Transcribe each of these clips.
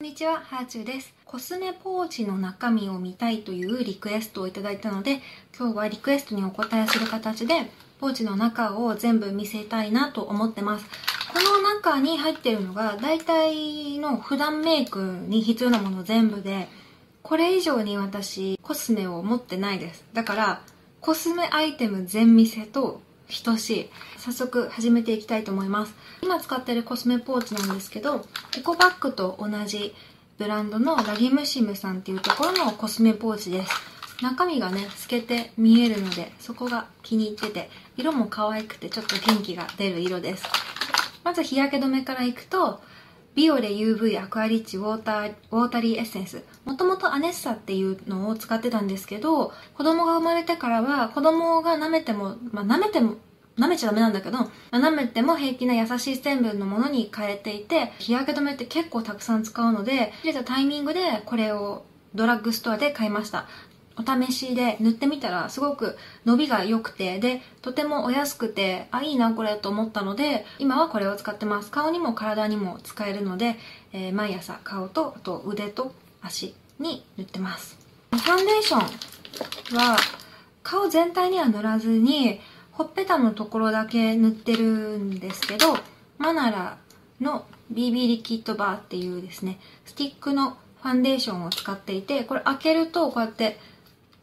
こんにちは、ハーチューです。コスメポーチの中身を見たいというリクエストをいただいたので、今日はリクエストにお答えする形で、ポーチの中を全部見せたいなと思ってます。この中に入ってるのが、大体の普段メイクに必要なもの全部で、これ以上に私、コスメを持ってないです。だから、コスメアイテム全見せと等しい。早速始めていきたいと思います。今使ってるコスメポーチなんですけど、エコバッグと同じブランドのラギムシムさんっていうところのコスメポーチです。中身がね、透けて見えるので、そこが気に入ってて、色も可愛くてちょっと元気が出る色です。まず日焼け止めからいくと、ビオレ UV アクアリッチウォーター、ウォータリーエッセンス。もともとアネッサっていうのを使ってたんですけど、子供が生まれてからは、子供が舐めても、まあ舐めても、舐めちゃダメなんだけど、舐めても平気な優しい成分のものに変えていて、日焼け止めって結構たくさん使うので、入れたタイミングでこれをドラッグストアで買いました。お試しで塗ってみたらすごく伸びが良くて、で、とてもお安くて、あ、いいなこれと思ったので、今はこれを使ってます。顔にも体にも使えるので、えー毎朝顔と、あと腕と足に塗ってます。ファンデーションは顔全体には塗らずに、ほっぺたのところだけ塗ってるんですけど、マナラの BB リキッドバーっていうですね、スティックのファンデーションを使っていて、これ開けるとこうやって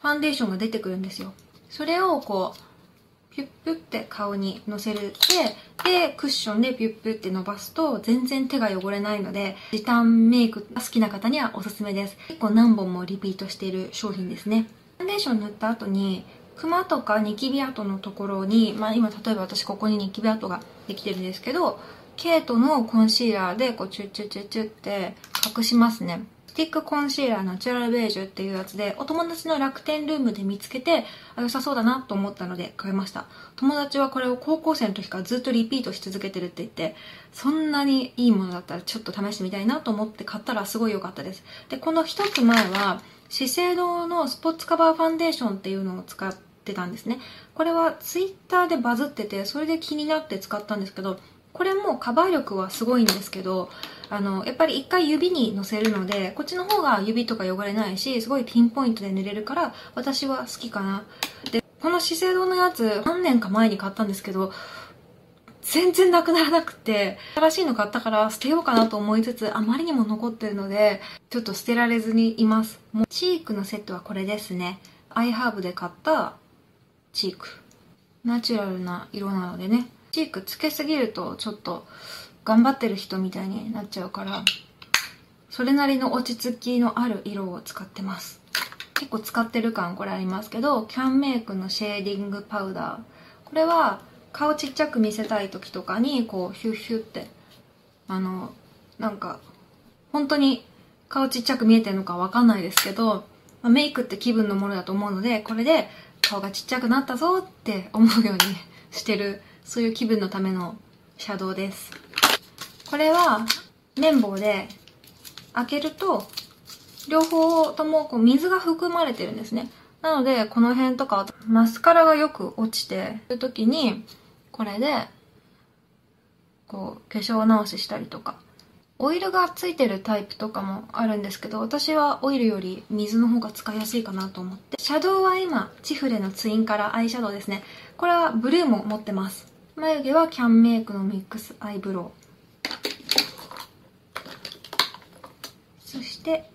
ファンデーションが出てくるんですよ。それをこう、ピュッピュッて顔にのせるで、で、クッションでピュッピュッて伸ばすと全然手が汚れないので、時短メイクが好きな方にはおすすめです。結構何本もリピートしている商品ですね。ファンデーション塗った後に、クマとかニキビ跡のところに、まあ今例えば私ここにニキビ跡ができてるんですけど、ケイトのコンシーラーでこうチュッチュッチュッチュって隠しますね。スティックコンシーラーナチュラルベージュっていうやつで、お友達の楽天ルームで見つけて、あ、良さそうだなと思ったので買いました。友達はこれを高校生の時からずっとリピートし続けてるって言って、そんなにいいものだったらちょっと試してみたいなと思って買ったらすごい良かったです。で、この一つ前は、資生堂のスポーツカバーファンデーションっていうのを使ってたんですね。これはツイッターでバズってて、それで気になって使ったんですけど、これもカバー力はすごいんですけど、あの、やっぱり一回指にのせるので、こっちの方が指とか汚れないし、すごいピンポイントで塗れるから、私は好きかな。で、この資生堂のやつ、何年か前に買ったんですけど、全然なくならなくて、新しいの買ったから捨てようかなと思いつつ、あまりにも残ってるので、ちょっと捨てられずにいます。もうチークのセットはこれですね。アイハーブで買ったチーク。ナチュラルな色なのでね。チークつけすぎるとちょっと頑張ってる人みたいになっちゃうから、それなりの落ち着きのある色を使ってます。結構使ってる感これありますけど、キャンメイクのシェーディングパウダー。これは顔ちっちゃく見せたい時とかにこうヒュッヒュって、あの、なんか、本当に顔ちっちゃく見えてるのかわかんないですけど、メイクって気分のものだと思うので、これで顔がちっちゃくなったぞって思うようにしてる、そういう気分のためのシャドウです。これは綿棒で開けると両方ともこう水が含まれてるんですね。なのでこの辺とかマスカラがよく落ちてる時にこれでこう化粧直ししたりとかオイルがついてるタイプとかもあるんですけど私はオイルより水の方が使いやすいかなと思って。シャドウは今チフレのツインカラーアイシャドウですね。これはブルーも持ってます。眉毛はキャンメイクのミックスアイブロウ。そして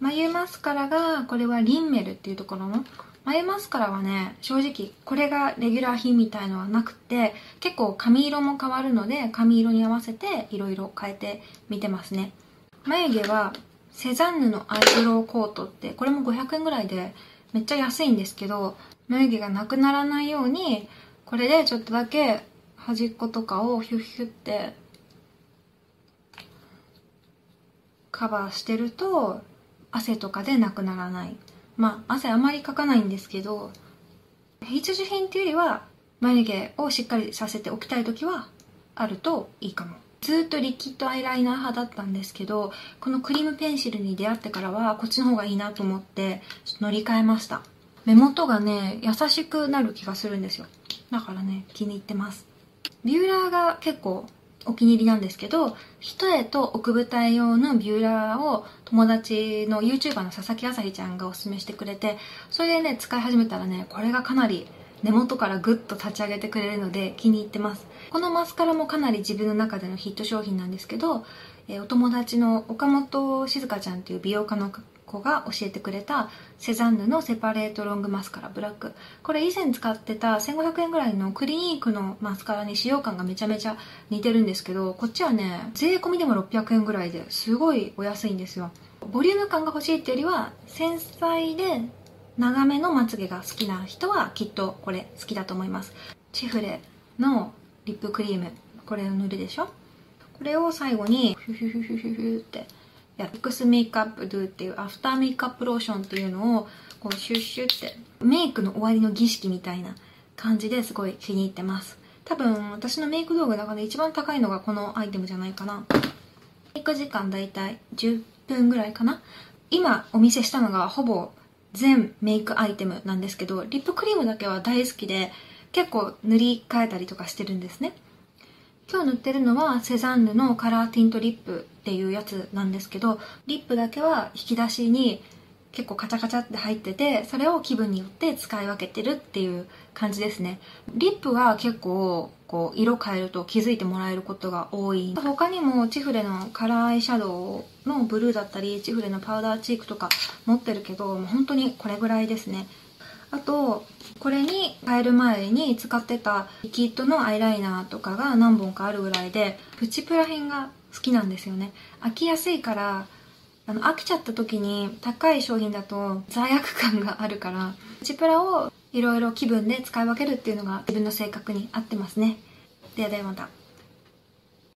眉マスカラがこれはリンメルっていうところの眉マスカラはね正直これがレギュラー品みたいのはなくて結構髪色も変わるので髪色に合わせていろいろ変えてみてますね。眉毛はセザンヌのアイブロウコートってこれも500円ぐらいでめっちゃ安いんですけど眉毛がなくならないようにこれでちょっとだけ端っことかをヒュッヒュってカバーしてると汗とかでなくならない。まあ汗あまりかかないんですけど必需品っていうよりは眉毛をしっかりさせておきたい時はあるといいかも。ずっとリキッドアイライナー派だったんですけどこのクリームペンシルに出会ってからはこっちの方がいいなと思って乗り換えました。目元がね優しくなる気がするんですよ。だからね気に入ってます。ビューラーが結構お気に入りなんですけど、一重と奥二重用のビューラーを友達の YouTuber の佐々木あさひちゃんがおすすめしてくれて、それでね、使い始めたらね、これがかなり根元からグッと立ち上げてくれるので気に入ってます。このマスカラもかなり自分の中でのヒット商品なんですけど、え、お友達の岡本静香ちゃんっていう美容家の子が教えてくれたセザンヌのセパレートロングマスカラブラック。これ以前使ってた1500円ぐらいのクリニークのマスカラに使用感がめちゃめちゃ似てるんですけどこっちはね税込みでも600円ぐらいですごいお安いんですよ。ボリューム感が欲しいっていうよりは繊細で長めのまつげが好きな人はきっとこれ好きだと思います。チフレのリップクリーム。これを塗るでしょ。これを最後にフュフュフフフフってやックスメイクアップドゥっていうアフターメイクアップローションっていうのをこうシュッシュってメイクの終わりの儀式みたいな感じですごい気に入ってます。多分私のメイク道具の中で一番高いのがこのアイテムじゃないかな。メイク時間だいたい10分ぐらいかな。今お見せしたのがほぼ全メイクアイテムなんですけどリップクリームだけは大好きで結構塗り替えたりとかしてるんですね。今日塗ってるのはセザンヌのカラーティントリップっていうやつなんですけどリップだけは引き出しに結構カチャカチャって入っててそれを気分によって使い分けてるっていう感じですね。リップは結構こう色変えると気づいてもらえることが多い。他にもチフレのカラーアイシャドウのブルーだったりチフレのパウダーチークとか持ってるけどもう本当にこれぐらいですね。あとこれに変える前に使ってたリキッドのアイライナーとかが何本かあるぐらいでプチプラ編が好きなんですよね。飽きやすいからあの飽きちゃった時に高い商品だと罪悪感があるからプチプラをいろいろ気分で使い分けるっていうのが自分の性格に合ってますね。ではではまた。